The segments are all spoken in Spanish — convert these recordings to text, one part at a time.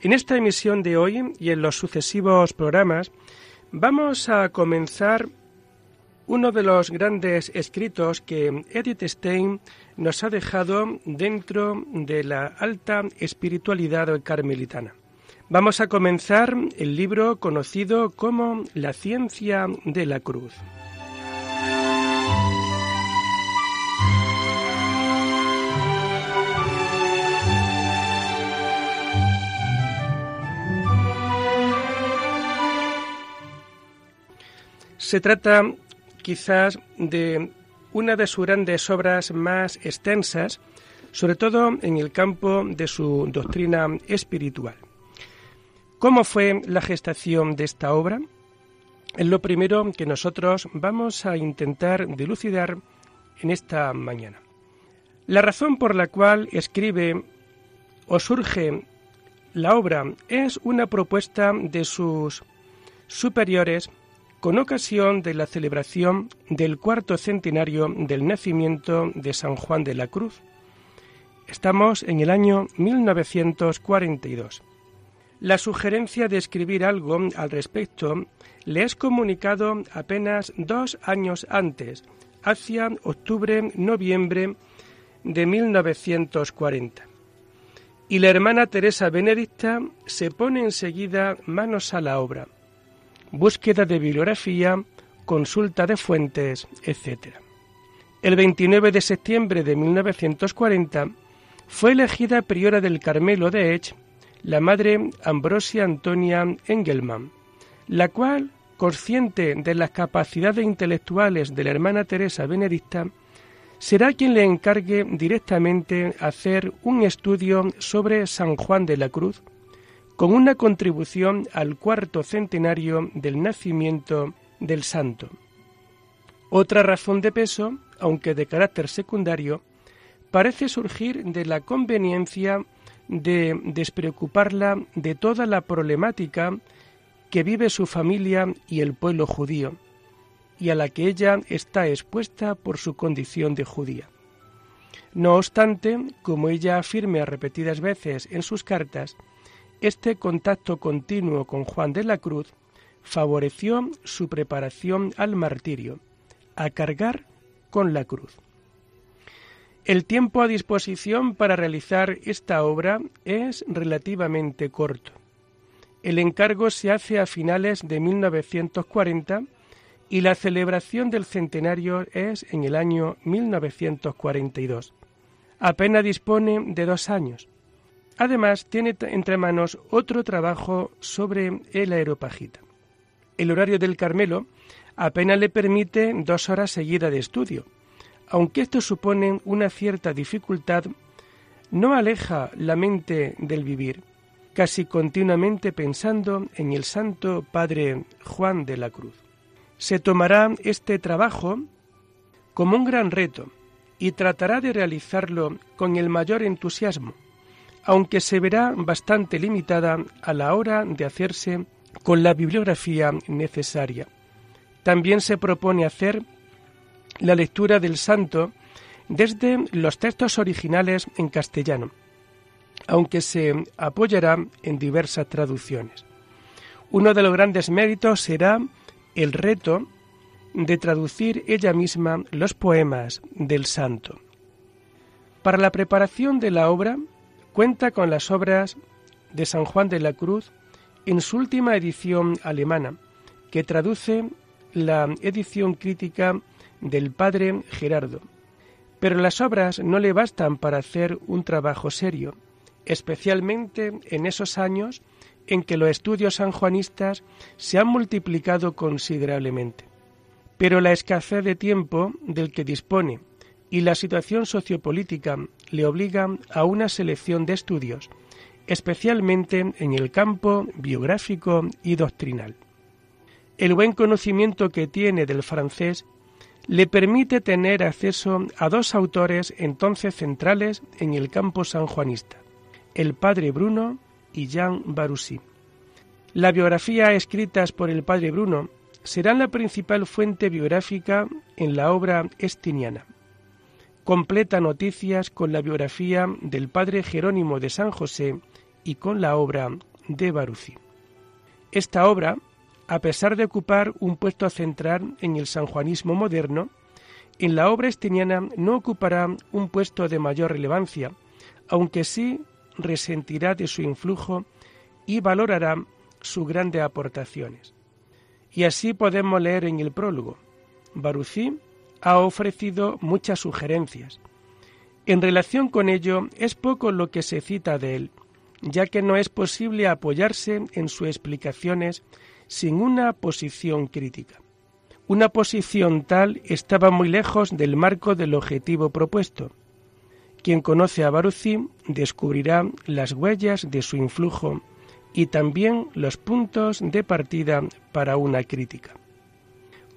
En esta emisión de hoy y en los sucesivos programas vamos a comenzar uno de los grandes escritos que Edith Stein nos ha dejado dentro de la alta espiritualidad carmelitana. Vamos a comenzar el libro conocido como La ciencia de la cruz. Se trata quizás de una de sus grandes obras más extensas, sobre todo en el campo de su doctrina espiritual. ¿Cómo fue la gestación de esta obra? Es lo primero que nosotros vamos a intentar dilucidar en esta mañana. La razón por la cual escribe o surge la obra es una propuesta de sus superiores con ocasión de la celebración del cuarto centenario del nacimiento de San Juan de la Cruz. Estamos en el año 1942. La sugerencia de escribir algo al respecto le es comunicado apenas dos años antes, hacia octubre-noviembre de 1940. Y la hermana Teresa Benedicta se pone enseguida manos a la obra búsqueda de bibliografía, consulta de fuentes, etc. El 29 de septiembre de 1940 fue elegida priora del Carmelo de Ech la madre Ambrosia Antonia Engelmann, la cual, consciente de las capacidades intelectuales de la hermana Teresa Benedicta, será quien le encargue directamente hacer un estudio sobre San Juan de la Cruz, con una contribución al cuarto centenario del nacimiento del santo. Otra razón de peso, aunque de carácter secundario, parece surgir de la conveniencia de despreocuparla de toda la problemática que vive su familia y el pueblo judío, y a la que ella está expuesta por su condición de judía. No obstante, como ella afirme a repetidas veces en sus cartas, este contacto continuo con Juan de la Cruz favoreció su preparación al martirio, a cargar con la cruz. El tiempo a disposición para realizar esta obra es relativamente corto. El encargo se hace a finales de 1940 y la celebración del centenario es en el año 1942. Apenas dispone de dos años. Además, tiene entre manos otro trabajo sobre el aeropagita. El horario del Carmelo apenas le permite dos horas seguidas de estudio. Aunque esto supone una cierta dificultad, no aleja la mente del vivir, casi continuamente pensando en el Santo Padre Juan de la Cruz. Se tomará este trabajo como un gran reto y tratará de realizarlo con el mayor entusiasmo, aunque se verá bastante limitada a la hora de hacerse con la bibliografía necesaria. También se propone hacer la lectura del santo desde los textos originales en castellano, aunque se apoyará en diversas traducciones. Uno de los grandes méritos será el reto de traducir ella misma los poemas del santo. Para la preparación de la obra Cuenta con las obras de San Juan de la Cruz en su última edición alemana, que traduce la edición crítica del padre Gerardo. Pero las obras no le bastan para hacer un trabajo serio, especialmente en esos años en que los estudios sanjuanistas se han multiplicado considerablemente. Pero la escasez de tiempo del que dispone y la situación sociopolítica le obliga a una selección de estudios especialmente en el campo biográfico y doctrinal. El buen conocimiento que tiene del francés le permite tener acceso a dos autores entonces centrales en el campo sanjuanista, el padre Bruno y Jean Barussi. La biografía escritas por el padre Bruno serán la principal fuente biográfica en la obra estiniana. Completa noticias con la biografía del padre Jerónimo de San José y con la obra de Barussi. Esta obra a pesar de ocupar un puesto central en el sanjuanismo moderno, en la obra estiniana no ocupará un puesto de mayor relevancia, aunque sí resentirá de su influjo y valorará sus grandes aportaciones. Y así podemos leer en el prólogo. Barucí ha ofrecido muchas sugerencias. En relación con ello, es poco lo que se cita de él, ya que no es posible apoyarse en sus explicaciones sin una posición crítica. Una posición tal estaba muy lejos del marco del objetivo propuesto. Quien conoce a Baruzzi descubrirá las huellas de su influjo y también los puntos de partida para una crítica.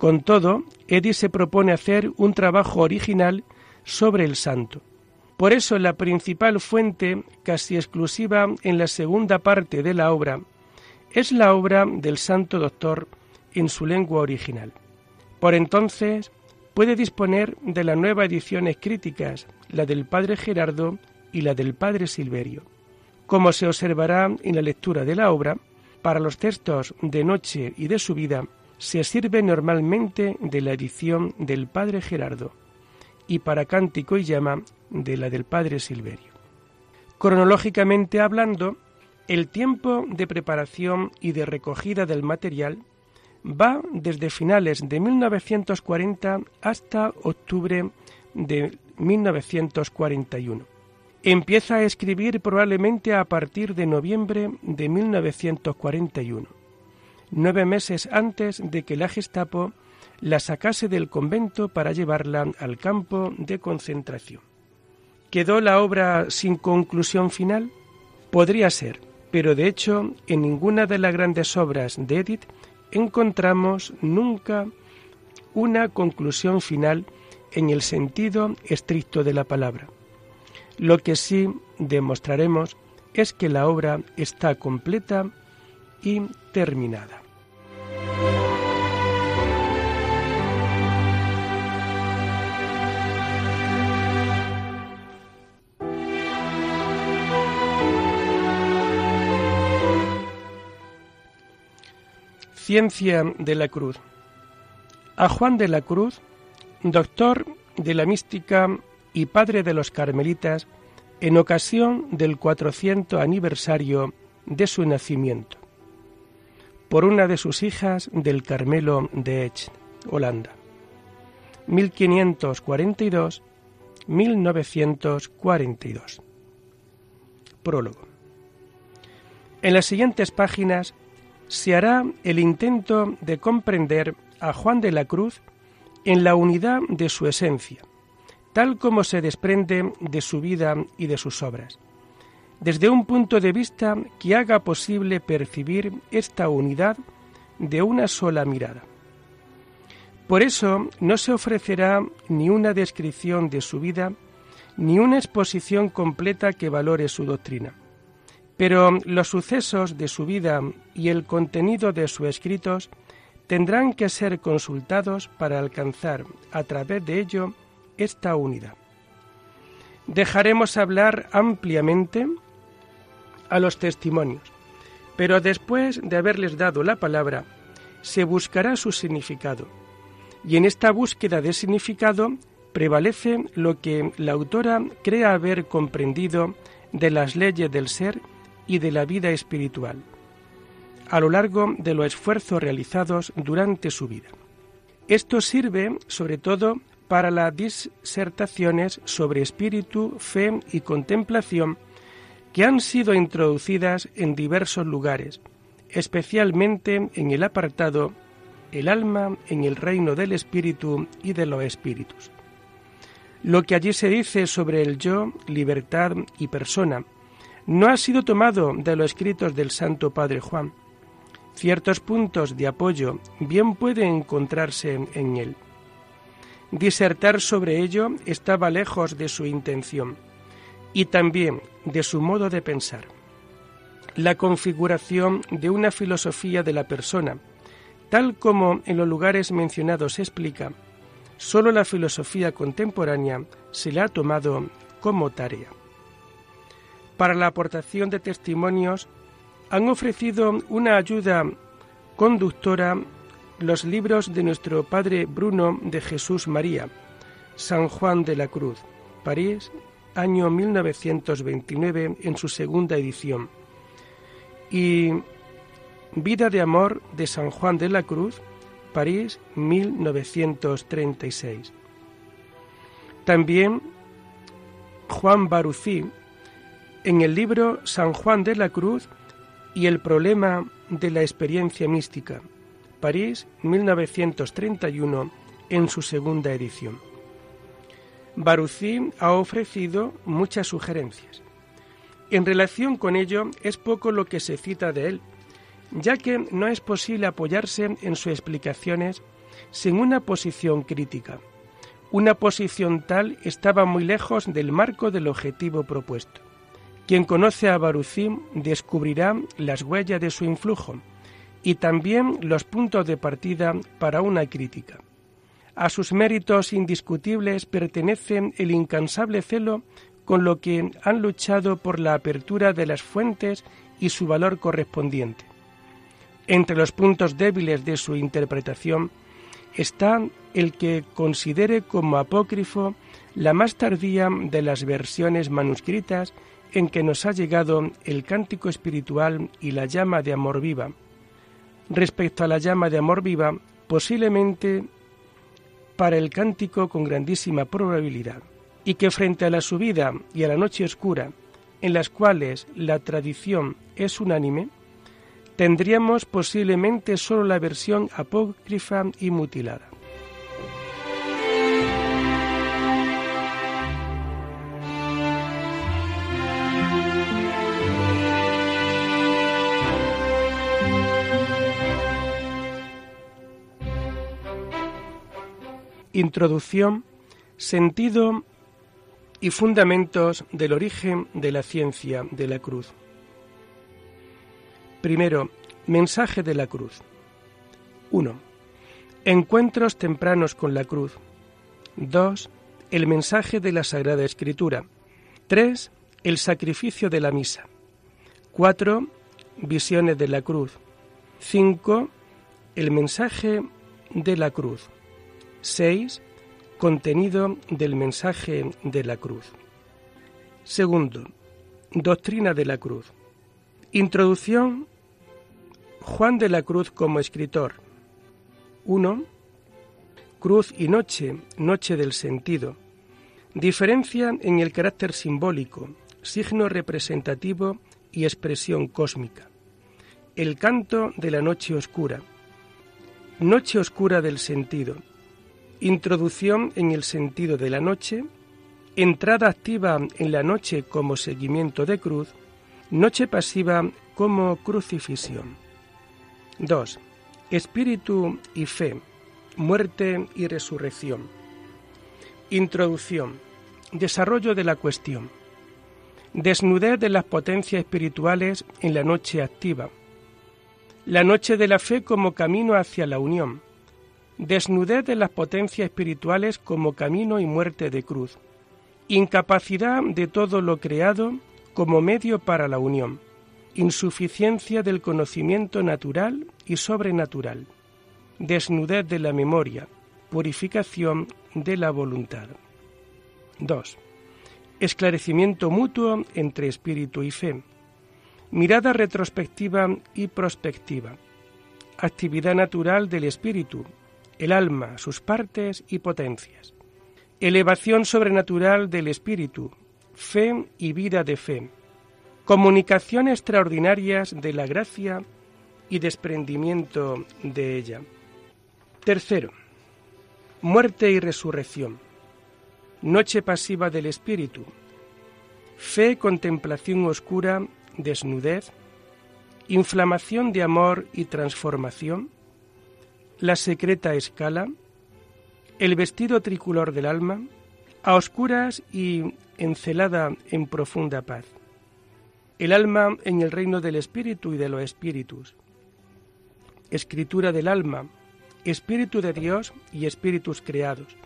Con todo, Eddy se propone hacer un trabajo original sobre el santo. Por eso la principal fuente, casi exclusiva en la segunda parte de la obra, es la obra del Santo Doctor en su lengua original. Por entonces puede disponer de las nuevas ediciones críticas, la del padre Gerardo y la del padre Silverio. Como se observará en la lectura de la obra, para los textos de noche y de su vida se sirve normalmente de la edición del padre Gerardo y para cántico y llama de la del padre Silverio. Cronológicamente hablando, el tiempo de preparación y de recogida del material va desde finales de 1940 hasta octubre de 1941. Empieza a escribir probablemente a partir de noviembre de 1941, nueve meses antes de que la Gestapo la sacase del convento para llevarla al campo de concentración. ¿Quedó la obra sin conclusión final? Podría ser, pero de hecho en ninguna de las grandes obras de Edith encontramos nunca una conclusión final en el sentido estricto de la palabra. Lo que sí demostraremos es que la obra está completa y terminada. Ciencia de la Cruz. A Juan de la Cruz, doctor de la mística y padre de los carmelitas, en ocasión del 400 aniversario de su nacimiento, por una de sus hijas del Carmelo de Ech, Holanda, 1542-1942. Prólogo. En las siguientes páginas se hará el intento de comprender a Juan de la Cruz en la unidad de su esencia, tal como se desprende de su vida y de sus obras, desde un punto de vista que haga posible percibir esta unidad de una sola mirada. Por eso no se ofrecerá ni una descripción de su vida, ni una exposición completa que valore su doctrina pero los sucesos de su vida y el contenido de sus escritos tendrán que ser consultados para alcanzar a través de ello esta unidad. Dejaremos hablar ampliamente a los testimonios, pero después de haberles dado la palabra, se buscará su significado. Y en esta búsqueda de significado prevalece lo que la autora cree haber comprendido de las leyes del ser y de la vida espiritual, a lo largo de los esfuerzos realizados durante su vida. Esto sirve sobre todo para las disertaciones sobre espíritu, fe y contemplación que han sido introducidas en diversos lugares, especialmente en el apartado El alma en el reino del espíritu y de los espíritus. Lo que allí se dice sobre el yo, libertad y persona, no ha sido tomado de los escritos del Santo Padre Juan. Ciertos puntos de apoyo bien pueden encontrarse en él. Disertar sobre ello estaba lejos de su intención y también de su modo de pensar. La configuración de una filosofía de la persona, tal como en los lugares mencionados se explica, solo la filosofía contemporánea se le ha tomado como tarea. Para la aportación de testimonios han ofrecido una ayuda conductora los libros de nuestro Padre Bruno de Jesús María, San Juan de la Cruz, París, año 1929, en su segunda edición, y Vida de Amor de San Juan de la Cruz, París, 1936. También Juan Barucí, en el libro San Juan de la Cruz y el problema de la experiencia mística, París, 1931, en su segunda edición. Barucí ha ofrecido muchas sugerencias. En relación con ello, es poco lo que se cita de él, ya que no es posible apoyarse en sus explicaciones sin una posición crítica. Una posición tal estaba muy lejos del marco del objetivo propuesto. Quien conoce a Barucí descubrirá las huellas de su influjo, y también los puntos de partida para una crítica. A sus méritos indiscutibles pertenecen el incansable celo con lo que han luchado por la apertura de las fuentes y su valor correspondiente. Entre los puntos débiles de su interpretación está el que considere como apócrifo la más tardía de las versiones manuscritas en que nos ha llegado el cántico espiritual y la llama de amor viva, respecto a la llama de amor viva, posiblemente para el cántico con grandísima probabilidad, y que frente a la subida y a la noche oscura, en las cuales la tradición es unánime, tendríamos posiblemente solo la versión apócrifa y mutilada. Introducción, sentido y fundamentos del origen de la ciencia de la cruz. Primero, mensaje de la cruz. 1. Encuentros tempranos con la cruz. 2. El mensaje de la Sagrada Escritura. 3. El sacrificio de la misa. 4. Visiones de la cruz. 5. El mensaje de la cruz. 6. Contenido del mensaje de la cruz. Segundo, doctrina de la cruz. Introducción. Juan de la Cruz como escritor. 1. Cruz y noche, noche del sentido. Diferencia en el carácter simbólico, signo representativo y expresión cósmica. El canto de la noche oscura. Noche oscura del sentido Introducción en el sentido de la noche, entrada activa en la noche como seguimiento de cruz, noche pasiva como crucifixión. 2. Espíritu y fe, muerte y resurrección. Introducción. Desarrollo de la cuestión. Desnudez de las potencias espirituales en la noche activa. La noche de la fe como camino hacia la unión desnudez de las potencias espirituales como camino y muerte de cruz, incapacidad de todo lo creado como medio para la unión, insuficiencia del conocimiento natural y sobrenatural, desnudez de la memoria, purificación de la voluntad. 2. Esclarecimiento mutuo entre espíritu y fe, mirada retrospectiva y prospectiva, actividad natural del espíritu el alma, sus partes y potencias. Elevación sobrenatural del espíritu, fe y vida de fe. Comunicación extraordinarias de la gracia y desprendimiento de ella. Tercero, muerte y resurrección. Noche pasiva del espíritu. fe, contemplación oscura, desnudez, inflamación de amor y transformación, la secreta escala, el vestido tricolor del alma, a oscuras y encelada en profunda paz, el alma en el reino del espíritu y de los espíritus, escritura del alma, espíritu de Dios y espíritus creados,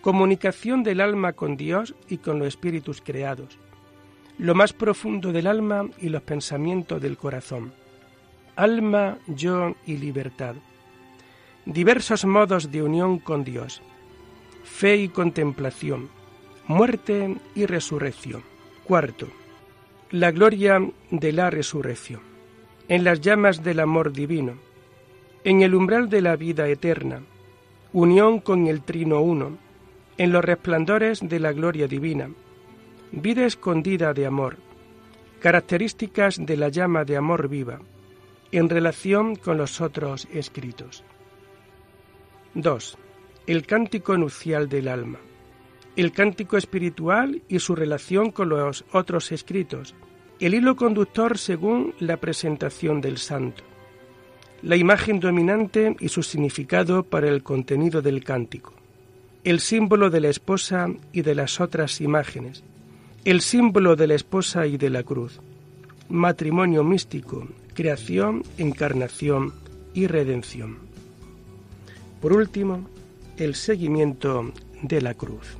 comunicación del alma con Dios y con los espíritus creados, lo más profundo del alma y los pensamientos del corazón, alma, yo y libertad, diversos modos de unión con Dios, fe y contemplación, muerte y resurrección. Cuarto, la gloria de la resurrección, en las llamas del amor divino, en el umbral de la vida eterna, unión con el Trino Uno, en los resplandores de la gloria divina, vida escondida de amor, características de la llama de amor viva, en relación con los otros escritos. 2. El cántico nupcial del alma. El cántico espiritual y su relación con los otros escritos. El hilo conductor según la presentación del santo. La imagen dominante y su significado para el contenido del cántico el símbolo de la esposa y de las otras imágenes, el símbolo de la esposa y de la cruz, matrimonio místico, creación, encarnación y redención. Por último, el seguimiento de la cruz.